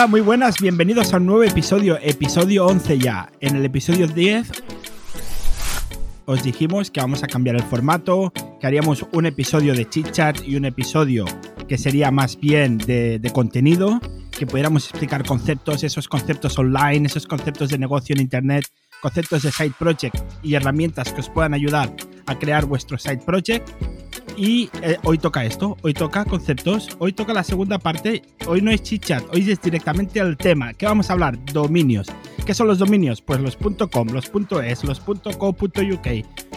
Hola, muy buenas, bienvenidos a un nuevo episodio, episodio 11 ya. En el episodio 10 os dijimos que vamos a cambiar el formato, que haríamos un episodio de chit chat y un episodio que sería más bien de, de contenido, que pudiéramos explicar conceptos, esos conceptos online, esos conceptos de negocio en Internet, conceptos de side project y herramientas que os puedan ayudar a crear vuestro side project. Y eh, hoy toca esto, hoy toca conceptos, hoy toca la segunda parte, hoy no es chit chat, hoy es directamente el tema. ¿Qué vamos a hablar? Dominios. ¿Qué son los dominios? Pues los .com, los .es, los .co.uk.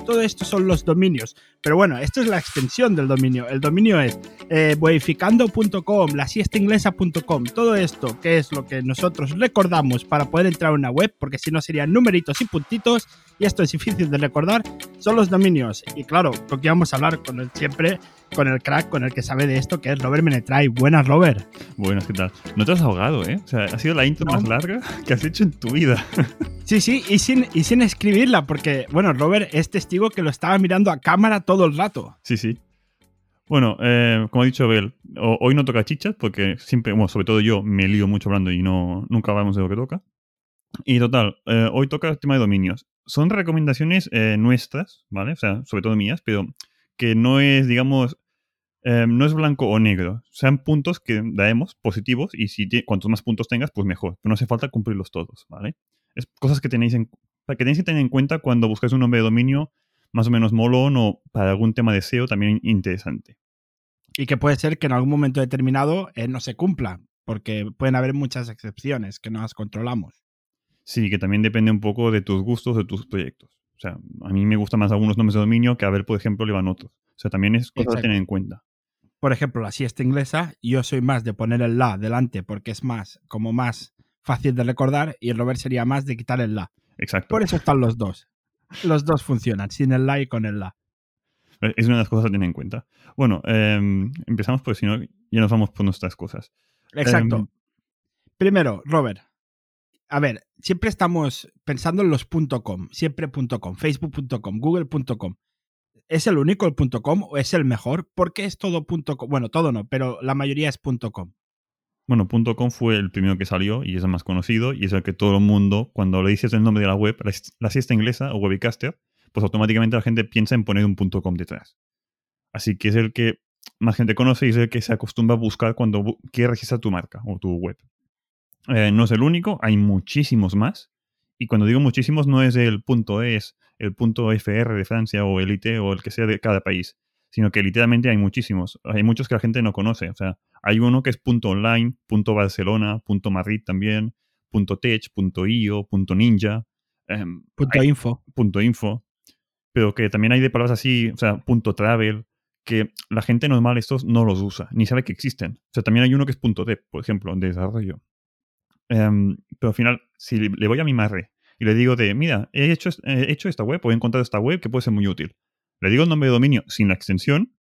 Todo esto son los dominios. Pero bueno, esto es la extensión del dominio. El dominio es eh, boificando.com, la siestainglesa.com. Todo esto, que es lo que nosotros recordamos para poder entrar a una web, porque si no serían numeritos y puntitos, y esto es difícil de recordar, son los dominios. Y claro, porque vamos a hablar con el siempre, con el crack, con el que sabe de esto, que es Robert Menetray. Buenas, Robert. Buenas, ¿qué tal? No te has ahogado, ¿eh? O sea, ha sido la intro No. más larga que has hecho en tu vida. Sí, sí, y sin, y sin escribirla, porque, bueno, Robert es testigo que lo estaba mirando a cámara todo el rato. sí, sí. Bueno, eh, como ha dicho Bel, ho- hoy no toca chichas porque siempre, bueno, sobre todo yo me lío mucho hablando y no nunca hablamos de lo que toca. Y total, eh, hoy toca el tema de dominios. Son recomendaciones eh, nuestras, ¿vale? O sea, sobre todo mías, pero que no es, digamos, eh, no es blanco o negro. Sean puntos que daremos positivos y si cuantos más puntos tengas, pues mejor. Pero no hace falta cumplirlos todos, ¿vale? Es cosas que tenéis, en, que tener en cuenta cuando buscáis un nombre de dominio más o menos molón o para algún tema de SEO también interesante. Y que puede ser que en algún momento determinado eh, no se cumpla, porque pueden haber muchas excepciones que no las controlamos. Sí, que también depende un poco de tus gustos, de tus proyectos. O sea, a mí me gustan más algunos nombres de dominio que a ver, por ejemplo, le van otros. O sea, también es cosa a tener en cuenta. Por ejemplo, la siesta inglesa, yo soy más de poner el la delante porque es más, como más fácil de recordar, y el Robert sería más de quitar el la. Exacto. Por eso están los dos. Los dos funcionan, sin el la y con el la. Es una de las cosas a tener en cuenta. Bueno, eh, empezamos porque si no, ya nos vamos por nuestras cosas. Exacto. Em, Primero, Robert. A ver, siempre estamos pensando en los .com, siempre .com, facebook.com, google.com. ¿Es el único el .com o es el mejor? ¿Por qué es todo .com? Bueno, todo no, pero la mayoría es .com. Bueno, .com fue el primero que salió y es el más conocido y es el que todo el mundo, cuando le dices el nombre de la web, la, siesta inglesa o Webicaster, pues automáticamente la gente piensa en poner un .com detrás. Así que es el que más gente conoce y es el que se acostumbra a buscar cuando quiere registrar tu marca o tu web. Eh, no es el único, hay muchísimos más. Y cuando digo muchísimos no es el .es, el .fr de Francia o el IT o el que sea de cada país, sino que literalmente hay muchísimos. Hay muchos que la gente no conoce. O sea, hay uno que es .online, .barcelona, .madrid también, .tech, .io, .ninja, em, Punto hay- info. punto .info, pero que también hay de palabras así, o sea, punto .travel, que la gente normal estos no los usa, ni sabe que existen. O sea, también hay uno que es punto .dev, por ejemplo, de desarrollo. Em, pero al final, si le voy a mi madre y le digo de, mira, he hecho, he hecho esta web he encontrado esta web que puede ser muy útil. Le digo el nombre de dominio sin la extensión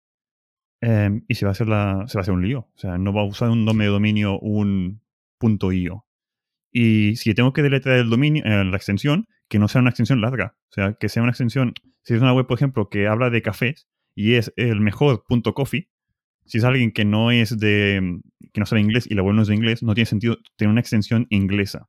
em, y se va, a hacer la, se va a hacer un lío. O sea, no va a usar un nombre de dominio un punto .io. Y si tengo que deletrear el dominio, eh, la extensión, que no sea una extensión larga. O sea, que sea una extensión. Si es una web, por ejemplo, que habla de cafés y es el mejor punto coffee, si es alguien que no es de. que no sabe inglés y la web no es de inglés, no tiene sentido tener una extensión inglesa.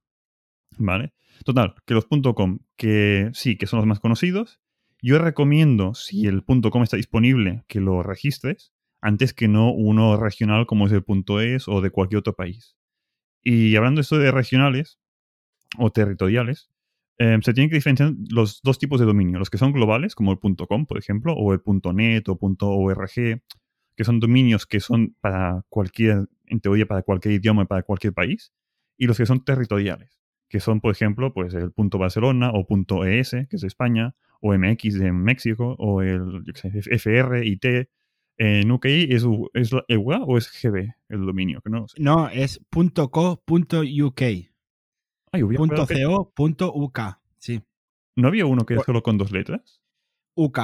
¿Vale? Total, que los .com, que sí, que son los más conocidos, yo recomiendo, si el .com está disponible, que lo registres, antes que no uno regional como es el .es o de cualquier otro país. Y hablando esto de regionales o territoriales, eh, se tienen que diferenciar los dos tipos de dominio, los que son globales, como el .com, por ejemplo, o el .net o .org, que son dominios que son para cualquier, en teoría, para cualquier idioma para cualquier país, y los que son territoriales, que son, por ejemplo, pues el .barcelona o .es, que es de España, o MX de México, o el yo qué sé, FR, IT. En UK es, es la EUA o es GB el dominio, que no lo sé. No, es .co.uk. Ay, que- .co.uk. Sí, ¿No había uno que es Por- solo con dos letras? UK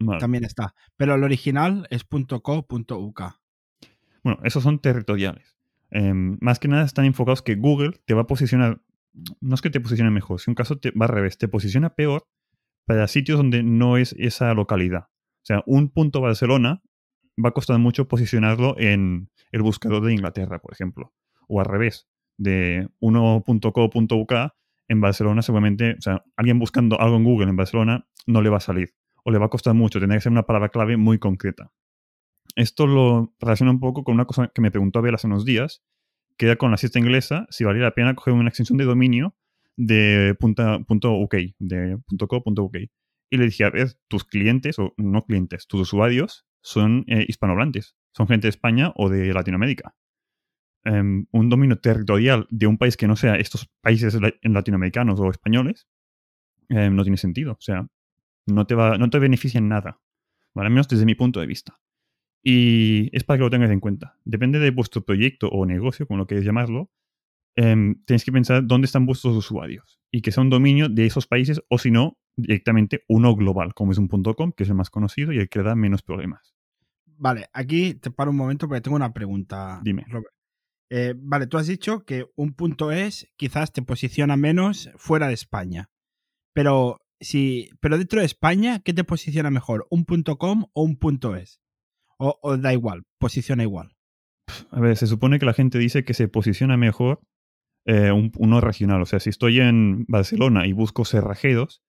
Vale. también está. Pero el original es .co.uk. Bueno, esos son territoriales. Em, más que nada están enfocados que Google te va a posicionar, no es que te posicione mejor, si un caso te va al revés, te posiciona peor para sitios donde no es esa localidad. O sea, un punto Barcelona va a costar mucho posicionarlo en el buscador de Inglaterra, por ejemplo. O al revés. de 1.co.uk en Barcelona, seguramente, o sea, alguien buscando algo en Google en Barcelona no le va a salir o le va a costar mucho, tendrá que ser una palabra clave muy concreta. Esto lo relaciona un poco con una cosa que me preguntó Abel hace unos días, que era con la siesta inglesa, si valía la pena coger una extensión de dominio de punto, .uk, de .co.uk. Y le dije, a ver, tus clientes, o no clientes, tus usuarios son eh, hispanohablantes, son gente de España o de Latinoamérica. Em, un dominio territorial de un país que no sea estos países latinoamericanos o españoles em, no tiene sentido. O sea, no te, va, no te beneficia en nada. Al menos desde mi punto de vista. Y es para que lo tengas en cuenta. Depende de vuestro proyecto o negocio, como lo queréis llamarlo, em, tenéis que pensar dónde están vuestros usuarios y que sea un dominio de esos países o si no, directamente uno global, como es un .com, que es el más conocido y el que da menos problemas. Vale, aquí te paro un momento porque tengo una pregunta. Dime. Eh, vale, tú has dicho que un punto es quizás te posiciona menos fuera de España. Pero si, pero dentro de España, ¿qué te posiciona mejor? ¿Un .com o un .es? O, da igual, posiciona igual. A ver, se supone que la gente dice que se posiciona mejor eh, uno regional. O sea, si estoy en Barcelona y busco cerrajeros,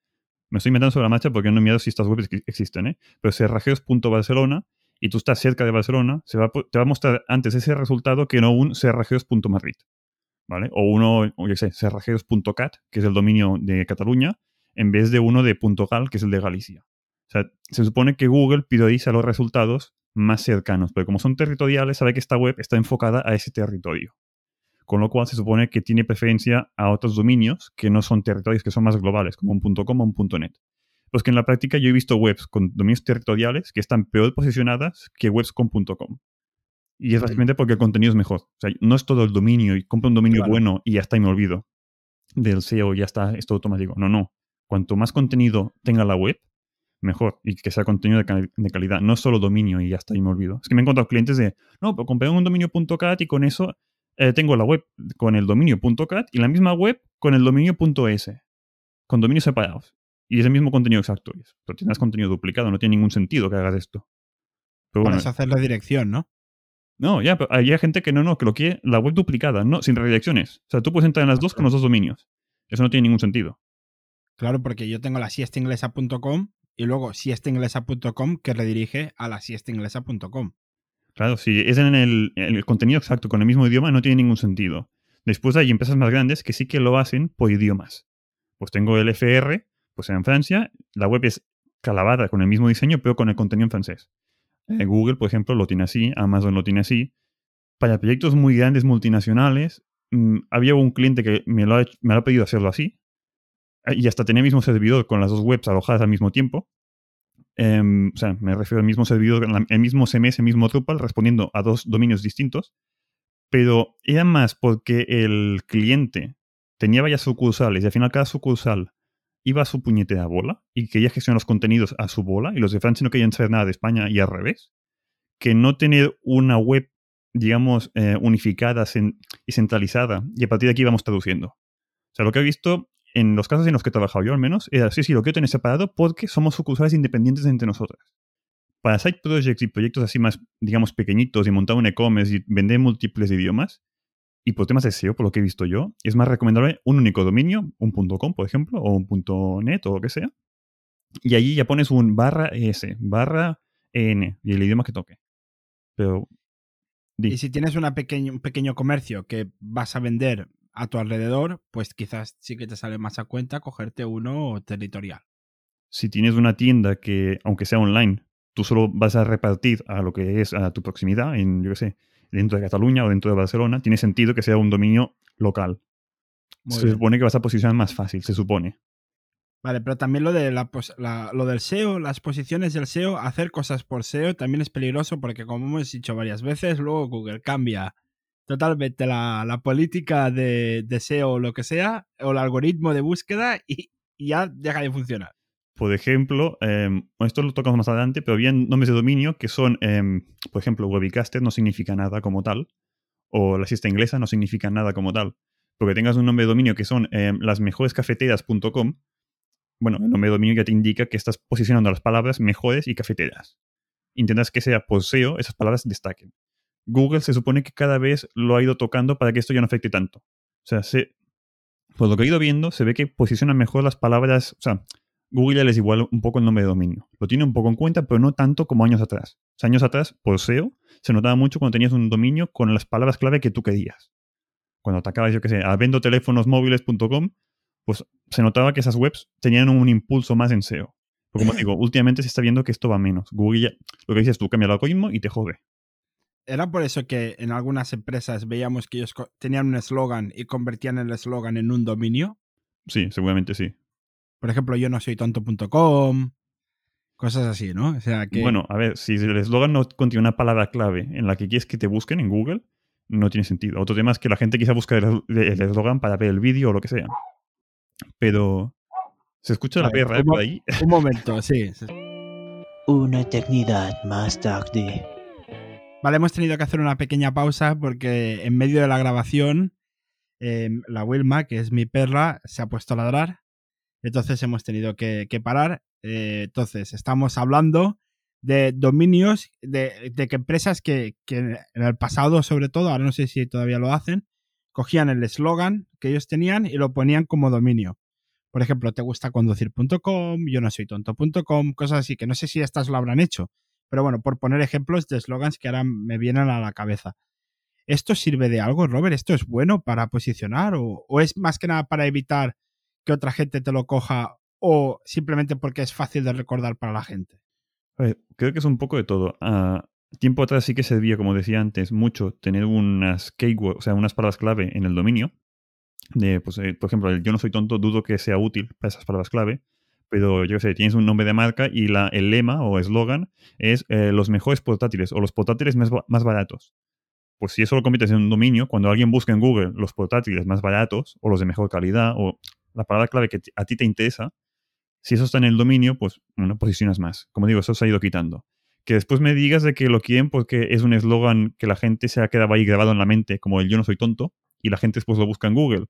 me estoy metiendo sobre la marcha porque no he mirado si estas webs existen, ¿eh? Pero cerrajeros.barcelona y tú estás cerca de Barcelona, te va a mostrar antes ese resultado que no un cerrajeros.madrid. ¿Vale? O uno, o sé, cerrajeros.cat, que es el dominio de Cataluña, en vez de uno de .gal, que es el de Galicia. O sea, se supone que Google prioriza los resultados más cercanos, pero como son territoriales, sabe que esta web está enfocada a ese territorio. Con lo cual se supone que tiene preferencia a otros dominios que no son territorios, que son más globales, como un .com o un .net. Pues que en la práctica yo he visto webs con dominios territoriales que están peor posicionadas que webs con .com. Y es básicamente porque el contenido es mejor. O sea, no es todo el dominio y compro un dominio bueno y ya está y me olvido del SEO, ya está, esto automático. No, no. Cuanto más contenido tenga la web, mejor. Y que sea contenido de, calidad. No solo dominio y ya está, y me olvido. Es que me he encontrado clientes de, no, pero compré un dominio.cat y con eso eh, tengo la web con el dominio.cat y la misma web con el dominio.es. Con dominios separados. Y es el mismo contenido exacto. Pero tienes contenido duplicado, no tiene ningún sentido que hagas esto. Pero bueno, hacer la dirección, ¿no? No, ya, pero hay gente que no, no, que lo quiere la web duplicada, no, sin redirecciones. O sea, tú puedes entrar en las dos con los dos dominios. Eso no tiene ningún sentido. Claro, porque yo tengo la siestainglesa.com y luego siestainglesa.com que redirige a la siestainglesa.com. Claro, si es en el, contenido exacto con el mismo idioma no tiene ningún sentido. Después hay empresas más grandes que sí que lo hacen por idiomas. Pues tengo el FR, pues en Francia, la web es calabada con el mismo diseño pero con el contenido en francés. Eh, Google, por ejemplo, lo tiene así, Amazon lo tiene así. Para proyectos muy grandes multinacionales, mm, había un cliente que me lo, me lo ha pedido hacerlo así, y hasta tenía el mismo servidor con las dos webs alojadas al mismo tiempo. Em, o sea, me refiero al mismo servidor, el mismo CMS, el mismo Drupal, respondiendo a dos dominios distintos. Pero era más porque el cliente tenía varias sucursales y al final cada sucursal iba a su puñetera bola y quería gestionar los contenidos a su bola y los de Francia no querían saber nada de España y al revés, que no tener una web, digamos, eh, unificada y centralizada y a partir de aquí íbamos traduciendo. O sea, lo que he visto en los casos en los que he trabajado yo al menos, era sí, sí, lo quiero tener separado porque somos sucursales independientes entre nosotras. Para side projects y proyectos así más, digamos, pequeñitos y montar un e-commerce y vender múltiples idiomas, y por temas de SEO, por lo que he visto yo, es más recomendable un único dominio, un .com, por ejemplo, o un .net o lo que sea. Y allí ya pones un barra ES, barra EN, y el idioma que toque. Pero... Y si tienes una un pequeño comercio que vas a vender a tu alrededor, pues quizás sí que te sale más a cuenta cogerte uno territorial. Si tienes una tienda que, aunque sea online, tú solo vas a repartir a lo que es a tu proximidad, en, yo qué sé, dentro de Cataluña o dentro de Barcelona, tiene sentido que sea un dominio local. se supone que vas a posicionar más fácil, se supone. Vale, pero también lo, de la, lo del SEO, las posiciones del SEO, hacer cosas por SEO también es peligroso porque como hemos dicho varias veces, luego Google cambia totalmente la, política de, SEO o lo que sea, o el algoritmo de búsqueda y, ya deja de funcionar. Por ejemplo, em, esto lo tocamos más adelante, pero bien nombres de dominio que son, em, por ejemplo, Webicaster no significa nada como tal, o la siesta inglesa no significa nada como tal. Porque tengas un nombre de dominio que son em, las mejores cafeteras.com, bueno, el nombre de dominio ya te indica que estás posicionando las palabras mejores y cafeteras. Intentas que sea por SEO esas palabras destaquen. Google se supone que cada vez lo ha ido tocando para que esto ya no afecte tanto. O sea, se, por lo que he ido viendo, se ve que posicionan mejor las palabras. O sea, Google ya les igual un poco el nombre de dominio. Lo tiene un poco en cuenta, pero no tanto como años atrás. O sea, años atrás, por SEO, se notaba mucho cuando tenías un dominio con las palabras clave que tú querías. Cuando atacabas, yo qué sé, a vendoteléfonosmóviles.com, pues se notaba que esas webs tenían un impulso más en SEO. Porque como digo, últimamente se está viendo que esto va menos. Google ya, lo que dices tú, cambia el algoritmo y te jode. Era por eso que en algunas empresas veíamos que ellos tenían un eslogan y convertían el eslogan en un dominio. Sí, seguramente sí. Por ejemplo, yo no soy tonto.com, cosas así, ¿no? O sea que... Bueno, a ver, si el eslogan no contiene una palabra clave en la que quieres que te busquen en Google, no tiene sentido. Otro tema es que la gente quizá busque el eslogan para ver el vídeo o lo que sea. Pero... ¿Se escucha la perra un, por ahí? Un momento, sí. Una eternidad más tarde. Vale, hemos tenido que hacer una pequeña pausa porque en medio de la grabación em, la Wilma, que es mi perra, se ha puesto a ladrar. Entonces hemos tenido que, parar. Eh, entonces, estamos hablando de dominios, de, que empresas que, que, en el pasado, sobre todo, ahora no sé si todavía lo hacen, cogían el eslogan que ellos tenían y lo ponían como dominio. Por ejemplo, te gusta conducir.com, yo no soy tonto.com, cosas así, que no sé si estas lo habrán hecho. Pero bueno, por poner ejemplos de eslogans que ahora me vienen a la cabeza. ¿Esto sirve de algo, Robert? ¿Esto es bueno para posicionar o, es más que nada para evitar que otra gente te lo coja o simplemente porque es fácil de recordar para la gente? creo que es un poco de todo. Ah, tiempo atrás sí que servía, como decía antes, mucho tener unas keywords, o sea, unas palabras clave en el dominio. De, pues, eh, por ejemplo, el yo no soy tonto, dudo que sea útil para esas palabras clave pero yo sé, tienes un nombre de marca y la, el lema o eslogan es eh, los mejores portátiles o los portátiles más, más, baratos. Pues si eso lo conviertes en un dominio, cuando alguien busca en Google los portátiles más baratos o los de mejor calidad o la palabra clave que a ti te interesa, si eso está en el dominio, pues bueno, posicionas más. Como digo, eso se ha ido quitando. Que después me digas de que lo quieren porque es un eslogan que la gente se ha quedado ahí grabado en la mente, como el yo no soy tonto, y la gente después lo busca en Google.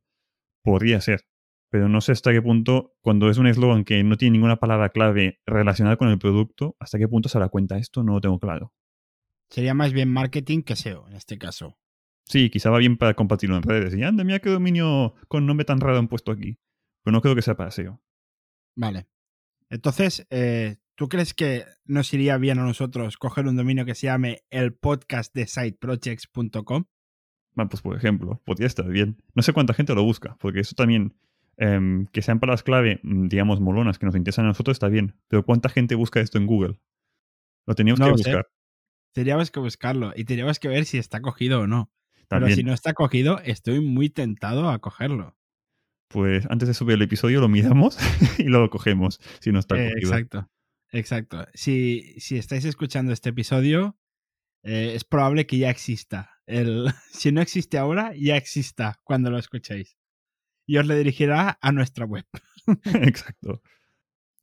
Podría ser pero no sé hasta qué punto, cuando es un eslogan que no tiene ninguna palabra clave relacionada con el producto, hasta qué punto se da cuenta esto, no lo tengo claro. Sería más bien marketing que SEO en este caso. Sí, quizá va bien para compartirlo en redes. Y anda, mira qué dominio con nombre tan raro han puesto aquí. Pero no creo que sea para SEO. Vale. Entonces, eh, ¿tú crees que nos iría bien a nosotros coger un dominio que se llame el podcast de siteprojects.com? Bueno, pues por ejemplo, podría estar bien. No sé cuánta gente lo busca, porque eso también Em, que sean palabras clave, mm, digamos, molonas, que nos interesan a nosotros, está bien. Pero ¿cuánta gente busca esto en Google? Lo teníamos que buscar. Teníamos que buscarlo y teníamos que ver si está cogido o no. Pero si no está cogido, estoy muy tentado a cogerlo. Pues antes de subir el episodio lo miramos y lo cogemos si no está eh, cogido. exacto, exacto. Si, si estáis escuchando este episodio, eh, es probable que ya exista. El, si no existe ahora, ya exista cuando lo escuchéis y os le dirigirá a nuestra web. Exacto.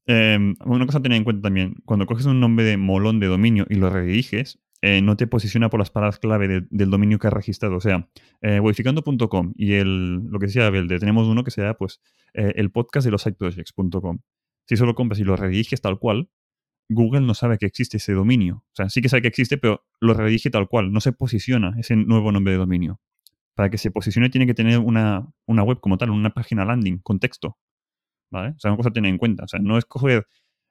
Em, una cosa a tener en cuenta también, cuando coges un nombre de molón de dominio y lo rediriges, eh, no te posiciona por las palabras clave del dominio que has registrado. O sea, eh, y el, lo que decía Abel, tenemos uno que sea pues eh, el podcast de los siteprojects.com. Si solo compras y lo rediriges tal cual, Google no sabe que existe ese dominio. O sea, sí que sabe que existe, pero lo redirige tal cual. No se posiciona ese nuevo nombre de dominio para que se posicione tiene que tener una, web como tal, una página landing con texto. ¿Vale? O sea, una cosa a tener en cuenta. O sea, no es coger,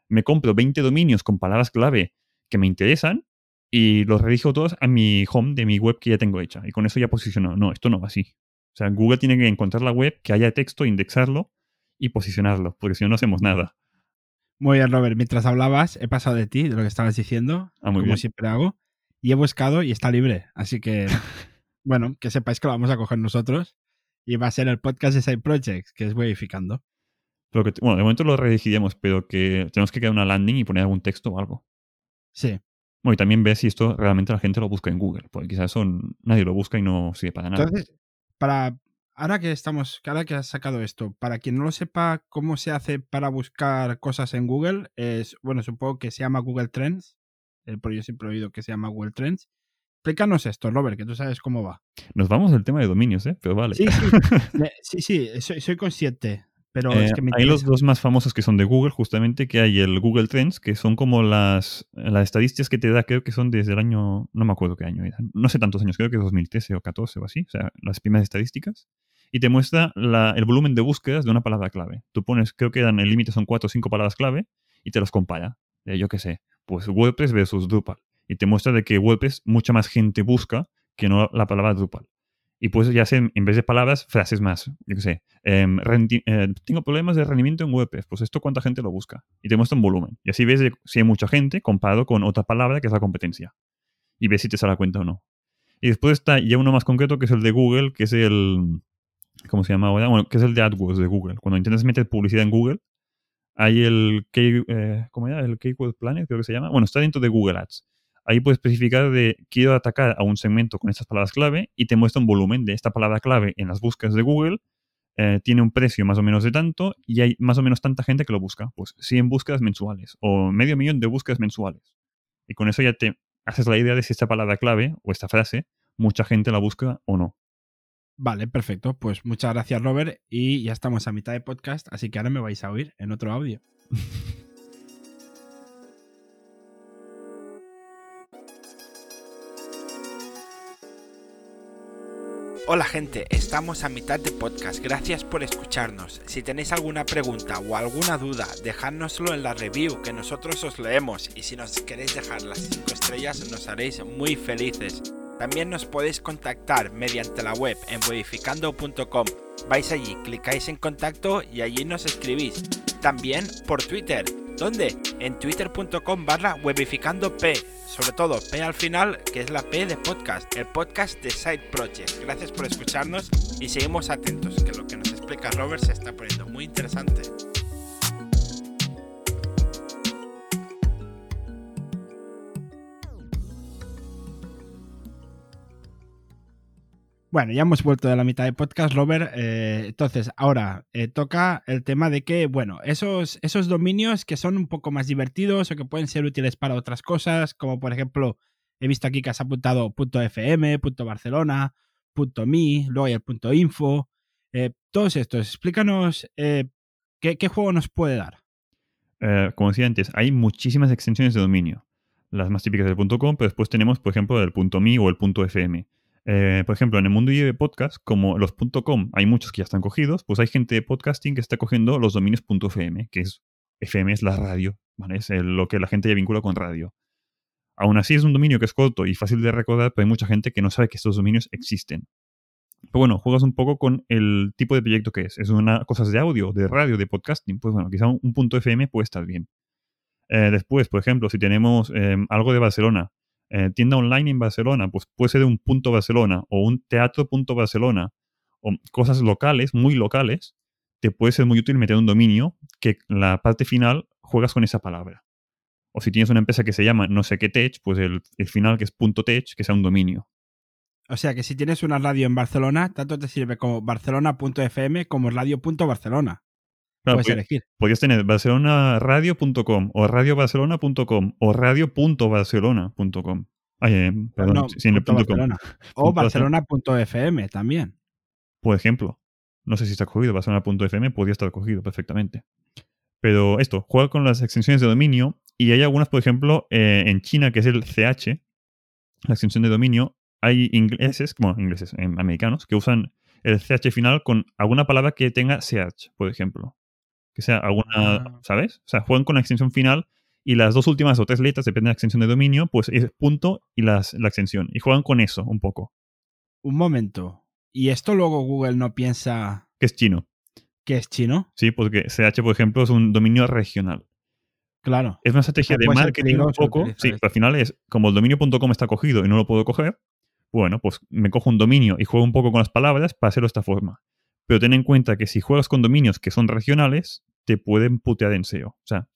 me compro 20 dominios con palabras clave que me interesan y los redirijo todos a mi home de mi web que ya tengo hecha. Y con eso ya posiciono. No, esto no va así. O sea, Google tiene que encontrar la web que haya texto, indexarlo y posicionarlo, porque si no, no hacemos nada. Muy bien, Robert. Mientras hablabas, he pasado de ti, de lo que estabas diciendo, ah, muy como siempre hago, y he buscado y está libre. Así que bueno, que sepáis que lo vamos a coger nosotros y va a ser el podcast de Side Projects, que es Webificando. Pero que, bueno, de momento lo redirigiremos, pero que tenemos que crear una landing y poner algún texto o algo. Sí. Bueno, y también ver si esto realmente la gente lo busca en Google, porque quizás eso nadie lo busca y no sirve para nada. Entonces, para, ahora que estamos, ahora que has sacado esto, para quien no lo sepa cómo se hace para buscar cosas en Google, es, bueno, supongo que se llama Google Trends, porque yo siempre he oído que se llama Google Trends, Explícanos esto, Robert, que tú sabes cómo va. Nos vamos del tema de dominios, ¿eh? Pero vale. Sí, sí, sí, soy, consciente. Pero es eh, que me hay los dos más famosos que son de Google, justamente, que hay el Google Trends, que son como las, las estadísticas que te da, creo que son desde el año, no me acuerdo qué año era, no sé tantos años, creo que 2013 o 14 o así, o sea, las primeras estadísticas. y te muestra la- el volumen de búsquedas de una palabra clave. Tú pones, creo que eran, el límite son cuatro o cinco palabras clave y te las compara. Eh, yo qué sé, pues WordPress versus Drupal. Y te muestra de que WordPress mucha más gente busca que no la palabra Drupal. Y pues ya hacen, en vez de palabras, frases más. Yo qué sé, em, eh, tengo problemas de rendimiento en WordPress. Pues esto cuánta gente lo busca. Y te muestra un volumen. Y así ves si hay mucha gente comparado con otra palabra que es la competencia. Y ves si te sale cuenta o no. Y después está ya uno más concreto que es el de Google, que es el... ¿Cómo se llama ahora? Bueno, que es el de AdWords de Google. Cuando intentas meter publicidad en Google, hay el Key- eh, ¿cómo era? El Keyword Planner, creo que se llama. Bueno, está dentro de Google Ads. Ahí puedes especificar de quiero atacar a un segmento con estas palabras clave y te muestra un volumen de esta palabra clave en las búsquedas de Google. eh, tiene un precio más o menos de tanto y hay más o menos tanta gente que lo busca. Pues 100 búsquedas mensuales o medio millón de búsquedas mensuales. Y con eso ya te haces la idea de si esta palabra clave o esta frase mucha gente la busca o no. Vale, perfecto. Pues muchas gracias, Robert. Y ya estamos a mitad de podcast, así que ahora me vais a oír en otro audio. Hola gente, estamos a mitad de podcast, gracias por escucharnos. Si tenéis alguna pregunta o alguna duda, dejádnoslo en la review que nosotros os leemos y si nos queréis dejar las 5 estrellas nos haréis muy felices. También nos podéis contactar mediante la web en webificando.com. Vais allí, clicáis en contacto y allí nos escribís. También por Twitter. ¿Dónde? En twitter.com barra webificandop. Sobre todo P al final, que es la P de podcast, el podcast de Side Project. Gracias por escucharnos y seguimos atentos, que lo que nos explica Robert se está poniendo muy interesante. Bueno, ya hemos vuelto de la mitad de podcast, Robert. Eh, entonces, ahora eh, toca el tema de que, bueno, esos, esos dominios que son un poco más divertidos o que pueden ser útiles para otras cosas, como por ejemplo, he visto aquí que has apuntado .fm, .barcelona, .me, luego hay el .info, eh, todos estos. Explícanos ¿qué, juego nos puede dar. Como decía antes, hay muchísimas extensiones de dominio. Las más típicas del .com, pero después tenemos, por ejemplo, el .me o el .fm. Eh, por ejemplo, en el mundo de podcast, como los .com hay muchos que ya están cogidos, pues hay gente de podcasting que está cogiendo los dominios .fm, que es FM es la radio, ¿vale? Es lo que la gente ya vincula con radio. Aún así es un dominio que es corto y fácil de recordar, pero hay mucha gente que no sabe que estos dominios existen. Pero bueno, juegas un poco con el tipo de proyecto que es. Es una cosas de audio, de radio, de podcasting. Pues bueno, quizá un, un punto FM puede estar bien. Eh, después, por ejemplo, si tenemos eh, algo de Barcelona, eh, tienda online en Barcelona, pues puede ser un punto Barcelona o un teatro punto Barcelona o cosas locales, muy locales, te puede ser muy útil meter un dominio que la parte final juegas con esa palabra. O si tienes una empresa que se llama no sé qué tech, pues el, el final que es punto .tech, que sea un dominio. O sea que si tienes una radio en Barcelona, tanto te sirve como barcelona.fm como radio.barcelona. Claro, Puedes elegir. podrías tener barcelonaradio.com o radiobarcelona.com o radio.barcelona.com. Eh, perdón, No, sin el punto punto com. O Punto Barcelona. barcelona.fm también. Por ejemplo, no sé si está cogido, barcelona.fm podría estar cogido perfectamente. Pero esto, juega con las extensiones de dominio y hay algunas, por ejemplo, eh, en China, que es el CH, la extensión de dominio, hay ingleses, bueno, ingleses, eh, americanos, que usan el CH final con alguna palabra que tenga CH, por ejemplo. Que sea alguna, Ah. ¿sabes? O sea, juegan con la extensión final y las dos últimas o tres letras, depende de la extensión de dominio, pues es punto y las, la extensión. Y juegan con eso un poco, Un momento. ¿Y esto luego Google no piensa que es chino. que es chino? Sí, porque CH, por ejemplo, es un dominio regional. Claro. Es una estrategia de marketing un poco. Sí, pero al final es, como el dominio.com está cogido y no lo puedo coger, bueno, pues me cojo un dominio y juego un poco con las palabras para hacerlo de esta forma. Pero ten en cuenta que si juegas con dominios que son regionales, te pueden putear en SEO. O sea,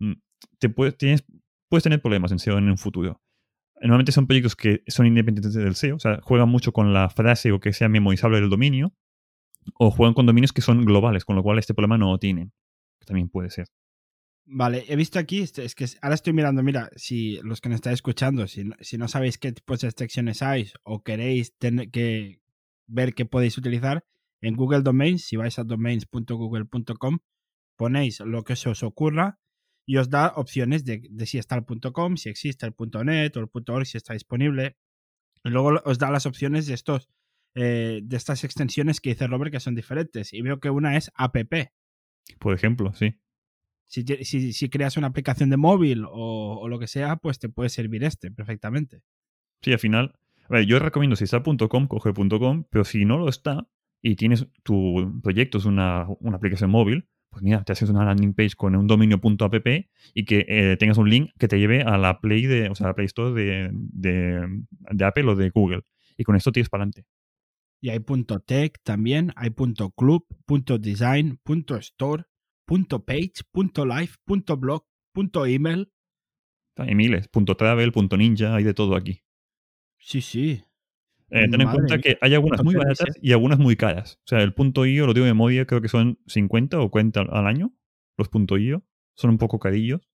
mm, te puedes, tienes, puedes tener problemas en SEO en un futuro. Normalmente son proyectos que son independientes del SEO, o sea, juegan mucho con la frase o que sea memorizable del dominio, o juegan con dominios que son globales, con lo cual este problema no lo tienen. También puede ser. Vale, he visto aquí, este- es que ahora estoy mirando, mira, si los que nos estáis escuchando, si no, si no sabéis qué tipos de extensiones hay o queréis tener que ver qué podéis utilizar, en Google Domains, si vais a domains.google.com, ponéis lo que se os ocurra y os da opciones de, de si está el .com, si existe el .net o el .org, si está disponible. Y luego os da las opciones de estos eh, de estas extensiones que dice Robert que son diferentes. Y veo que una es app. Por ejemplo, sí. Si, si- si creas una aplicación de móvil o, o lo que sea, pues te puede servir este perfectamente. Sí, al final. A ver, yo recomiendo si está .com, coge .com, pero si no lo está y tienes tu proyecto, es una, una aplicación móvil, pues mira, te haces una landing page con un dominio.app y que eh, tengas un link que te lleve a la Play de, o sea, a la Play Store de, de, de Apple o de Google. Y con esto tienes para adelante. Y hay punto .tech también, hay punto .club, punto .design, punto .store, punto .page, punto .live, punto .blog, punto .email. Hay miles. Punto .travel, punto .ninja, hay de todo aquí. Sí, sí. Eh, ten en cuenta que hay algunas muy baratas y algunas muy caras. O sea, el punto .io, lo digo de memoria, creo que son 50 o 40 al- año. Los punto .io. Son un poco carillos.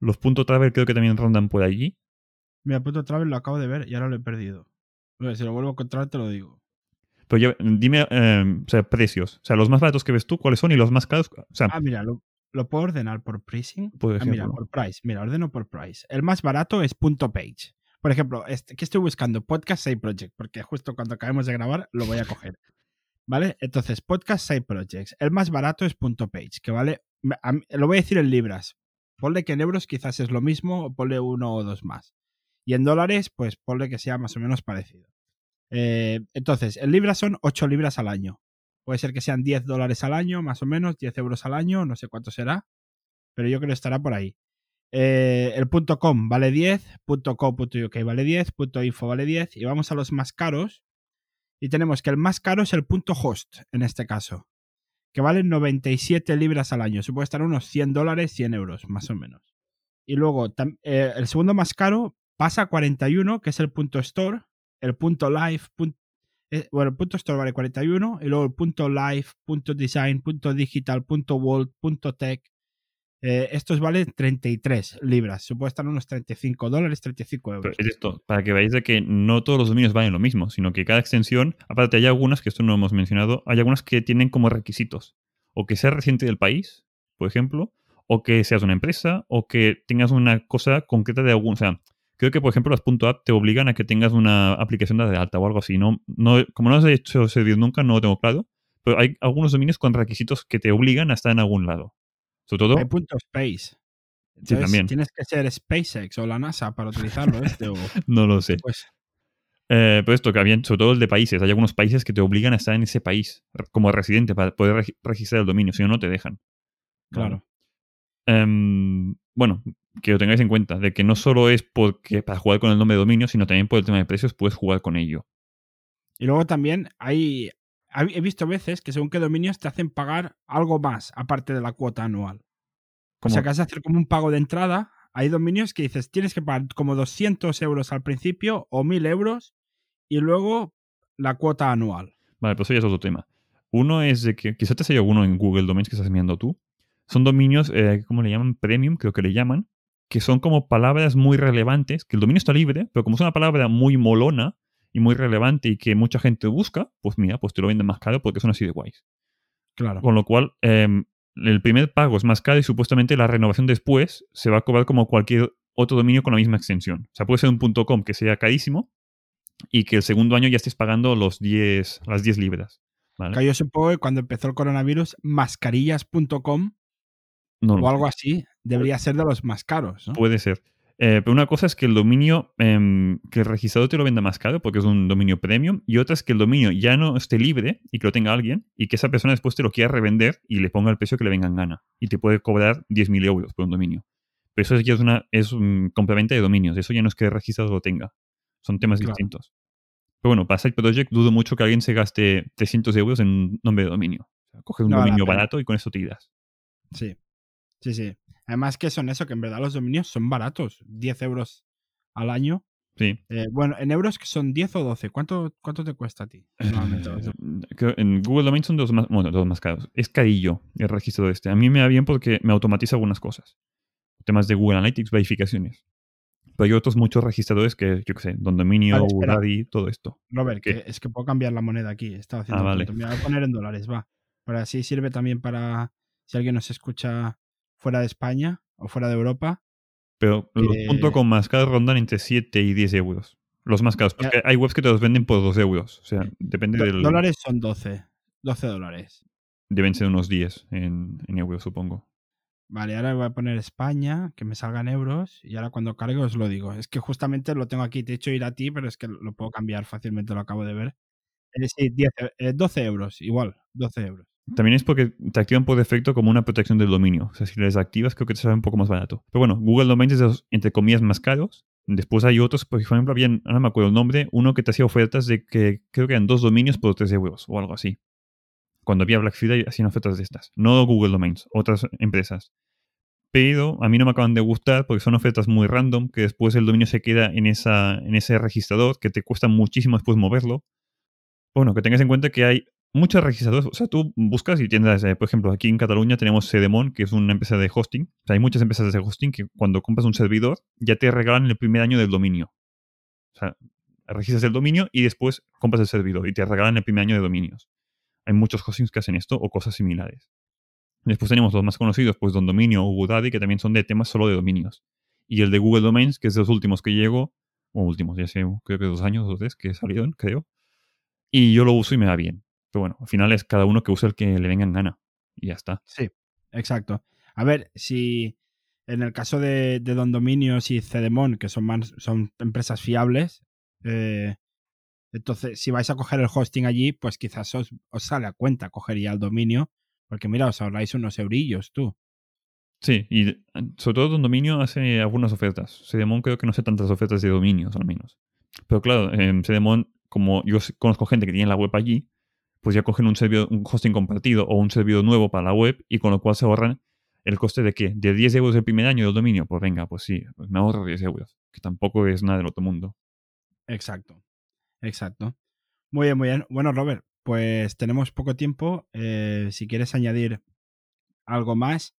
Los punto .travel creo que también rondan por allí. Mira, punto .travel lo acabo de ver y ahora lo he perdido. Si lo vuelvo a encontrar te lo digo. Pero ya, dime, eh, o sea, precios. O sea, los más baratos que ves tú, ¿cuáles son? Y los más caros, o sea, Ah, mira, lo, lo puedo ordenar por pricing. Por Ah, mira, por price. Mira, ordeno por price. El más barato es punto .page. Por ejemplo, este, ¿qué estoy buscando? Podcast Side Project, porque justo cuando acabemos de grabar lo voy a coger. ¿Vale? Entonces, Podcast Side Projects. El más barato es punto .page, que vale, me- a mí- lo voy a decir en libras. Ponle que en euros quizás es lo mismo o ponle uno o dos más. Y en dólares, pues ponle que sea más o menos parecido. Eh, entonces, en libras son 8 libras al año. Puede ser que sean 10 dólares al año, más o menos, 10 euros al año, no sé cuánto será, pero yo creo que estará por ahí. Eh, el punto .com vale 10, punto .co, punto .uk vale 10, punto .info vale 10 y vamos a los más caros y tenemos que el más caro es el punto .host en este caso, que vale 97 libras al año. Se puede estar unos 100 dólares, 100 euros, más o menos. Y luego eh, el segundo más caro pasa a 41, que es el punto .store, el punto .live, pun- eh, bueno, el punto .store vale 41 y luego el punto .live, punto .design, punto .digital, punto .world, punto .tech eh, estos valen 33 libras. Estar unos 35 dólares, 35 pero euros. es esto, para que veáis de que no todos los dominios valen lo mismo, sino que cada extensión, aparte hay algunas, que esto no hemos mencionado, hay algunas que tienen como requisitos. O que seas residente del país, por ejemplo, o que seas una empresa, o que tengas una cosa concreta de algún... O sea, creo que, por ejemplo, las .app te obligan a que tengas una aplicación de alta o algo así. No, no, como no has hecho servir nunca, no lo tengo claro. Pero hay algunos dominios con requisitos que te obligan a estar en algún lado. Sobre todo, Hay punto space. Entonces, también. Tienes que ser SpaceX o la NASA para utilizarlo este. o, no lo sé. pues, Eh, pero esto que sobre todo el de países, hay algunos países que te obligan a estar en ese país como residente para poder regi- registrar el dominio, si no, no te dejan. claro. Em, bueno, que lo tengáis en cuenta, de que no solo es porque para jugar con el nombre de dominio, sino también por el tema de precios puedes jugar con ello. Y luego también hay. He visto veces que según qué dominios te hacen pagar algo más aparte de la cuota anual. O sea, que has de hacer como un pago de entrada. Hay dominios que dices, tienes que pagar como 200 euros al principio o 1000 euros y luego la cuota anual. Vale, pues eso ya es otro tema. Uno es de que quizá te haya alguno en Google Domains que estás mirando tú. Son dominios, eh, ¿cómo le llaman? Premium, creo que le llaman, que son como palabras muy relevantes, que el dominio está libre, pero como es una palabra muy molona y muy relevante y que mucha gente busca, pues mira, pues te lo venden más caro porque son así de guays. Claro. Con lo cual, em, el primer pago es más caro y supuestamente la renovación después se va a cobrar como cualquier otro dominio con la misma extensión. O sea, puede ser un .com que sea carísimo y que el segundo año ya estés pagando los 10, las 10 libras. ¿vale? Yo supongo que cuando empezó el coronavirus, mascarillas.com No o algo así debería ser de los más caros, ¿no? Puede ser. Eh, pero una cosa es que el dominio, em, que el registrador te lo venda más caro porque es un dominio premium, y otra es que el dominio ya no esté libre y que lo tenga alguien y que esa persona después te lo quiera revender y le ponga el precio que le venga en gana y te puede cobrar 10.000 euros por un dominio. Pero eso ya es, una, es un complemento de dominios, eso ya no es que el registrador lo tenga. Son temas Claro. distintos. Pero bueno, para Side Project dudo mucho que alguien se gaste 300 euros en un nombre de dominio. O sea, coges un No dominio barato y con eso te irás. Sí. Sí, sí. Además que son eso, que en verdad los dominios son baratos. 10 euros al año. Sí. Eh, bueno, en euros que son 10 o 12. ¿Cuánto, cuánto te cuesta a ti? Eh, en Google Domain son de los más, bueno, de los más caros. Es carillo el registro este. A mí me va bien porque me automatiza algunas cosas. Temas de Google Analytics, verificaciones. Pero hay otros muchos registradores que, yo qué sé, Don Dominio, Vale. Daddy, todo esto. Robert, ¿Qué? que es que puedo cambiar la moneda aquí. Estaba haciendo Ah, vale. Me voy a poner en dólares, va. Pero así sirve también para si alguien nos escucha fuera de España o fuera de Europa. Pero Que- los puntos con más caros rondan entre 7 y 10 euros. Los más caros. Porque hay webs que te los venden por 2 euros. O sea, depende Do- del. Dólares son 12. 12 dólares. Deben ser unos 10 en, en euros, supongo. Vale, ahora voy a poner España, que me salgan euros, y ahora cuando cargue os lo digo. Es que justamente lo tengo aquí, te he hecho ir a ti, pero es que lo puedo cambiar fácilmente, lo acabo de ver. Eh, sí, 10, e- eh, 12 euros, igual, 12 euros. También es porque te activan por defecto como una protección del dominio. O sea, si les activas, creo que te sale un poco más barato. Pero bueno, Google Domains es entre comillas, más caros. Después hay otros, por ejemplo, había, no me acuerdo el nombre, uno que te hacía ofertas de que creo que eran dos dominios por 3 euros o algo así. Cuando había Black Friday hacían ofertas de estas. No Google Domains, otras empresas. Pero a mí no me acaban de gustar porque son ofertas muy random, que después el dominio se queda en, esa, en ese registrador, que te cuesta muchísimo después moverlo. Bueno, que tengas en cuenta que hay muchos registradores. O sea, tú buscas y tienes, eh, por ejemplo, aquí en Cataluña tenemos Cedemon, que es una empresa de hosting. O sea, hay muchas empresas de hosting que cuando compras un servidor ya te regalan el primer año del dominio. O sea, registras el dominio y después compras el servidor y te regalan el primer año de dominios. Hay muchos hostings que hacen esto o cosas similares. Después tenemos los más conocidos, pues Don Dominio o GoDaddy, que también son de temas solo de dominios. Y el de Google Domains, que es de los últimos que llegó, o últimos, ya sé, creo que dos años o tres que salieron, creo. Y yo lo uso y me va bien. Pero bueno, al final es cada uno que use el que le venga en gana. Y ya está. Sí, exacto. A ver, si en el caso de, de Don Dominios y Cedemon, que son, más, son empresas fiables, eh, entonces si vais a coger el hosting allí, pues quizás os, os sale a cuenta coger ya el dominio, porque mira, os ahorráis unos eurillos tú. Sí, y eh, sobre todo Don Dominio hace algunas ofertas. Sedemon creo que no sé tantas ofertas de dominios, al menos. Pero claro, en Sedemon, como yo conozco gente que tiene la web allí, pues ya cogen un, servidor, un hosting compartido o un servidor nuevo para la web y con lo cual se ahorran el coste de qué? ¿De 10 euros el primer año del dominio? Pues venga, pues sí, pues me ahorro 10 euros, que tampoco es nada del otro mundo. Exacto, exacto. Muy bien, muy bien. Bueno, Robert, pues tenemos poco tiempo. eh, si quieres añadir algo más,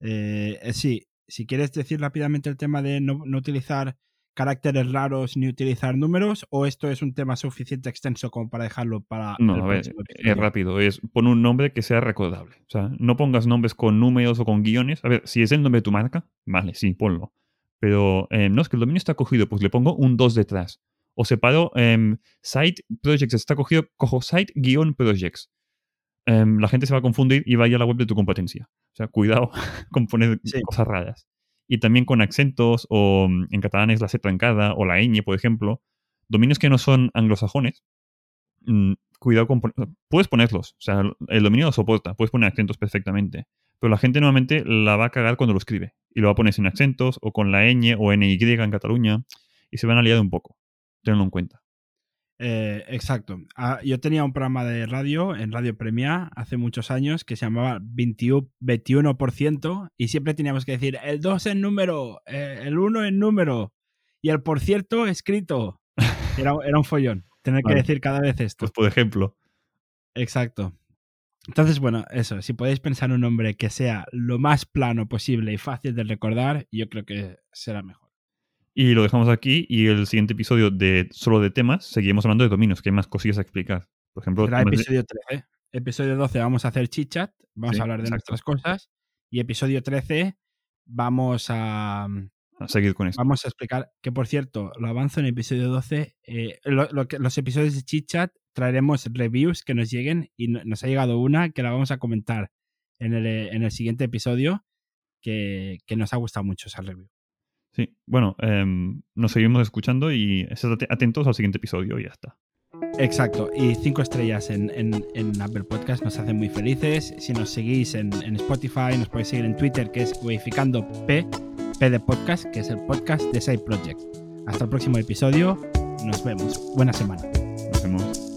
eh, eh, sí, si quieres decir rápidamente el tema de no, no utilizar caracteres raros ni utilizar números, o esto es un tema suficiente extenso como para dejarlo para No, a ver, es rápido, es pon un nombre que sea recordable. O sea, no pongas nombres con números o con guiones. A ver, si es el nombre de tu marca, vale, sí, ponlo. Pero eh, no, es que el dominio está cogido, pues le pongo un 2 detrás. O separo em, site projects, está cogido, cojo site-projects. Em, la gente se va a confundir y va a ir a la web de tu competencia. O sea, cuidado con poner Sí. cosas raras. Y también con acentos, o mm, en catalán es la C trancada, o la ñ, por ejemplo. Dominios que no son anglosajones, mm, cuidado con... Puedes ponerlos, o sea, el dominio lo soporta, puedes poner acentos perfectamente. Pero la gente normalmente la va a cagar cuando lo escribe. Y lo va a poner sin acentos, o con la ñ, o NY en Cataluña, y se van a liar un poco. Tenlo en cuenta. Eh, exacto. Ah, yo tenía un programa de radio en Radio Premia hace muchos años que se llamaba 21%, 21% y siempre teníamos que decir el 2 en número, eh, el 1 en número y el por cierto escrito. Era, era un follón tener que decir cada vez esto. Pues por ejemplo, Exacto. Entonces, bueno, eso, si podéis pensar un nombre que sea lo más plano posible y fácil de recordar, yo creo que será mejor. Y lo dejamos aquí. Y el siguiente episodio de solo de temas, seguiremos hablando de dominios, que hay más cosillas a explicar. Por ejemplo, Será episodio 13. Episodio 12 vamos a hacer chit-chat, vamos Sí, a hablar de exacto. nuestras cosas. Y episodio 13 vamos a, a seguir con esto. vamos a explicar, que por cierto, lo avanzo en episodio 12. eh, lo- lo que- los episodios de chit-chat traeremos reviews que nos lleguen y no- nos ha llegado una que la vamos a comentar en el, eh, en el siguiente episodio que, que nos ha gustado mucho esa review. Sí, bueno, em, nos seguimos escuchando y estad at- atentos al siguiente episodio y ya está. Exacto, y cinco estrellas en, en- en Apple Podcast nos hacen muy felices. Si nos seguís en, en Spotify, nos podéis seguir en Twitter, que es Weificando P, P de Podcast, que es el podcast de Side Project. Hasta el próximo episodio, nos vemos. Buena semana. Nos vemos.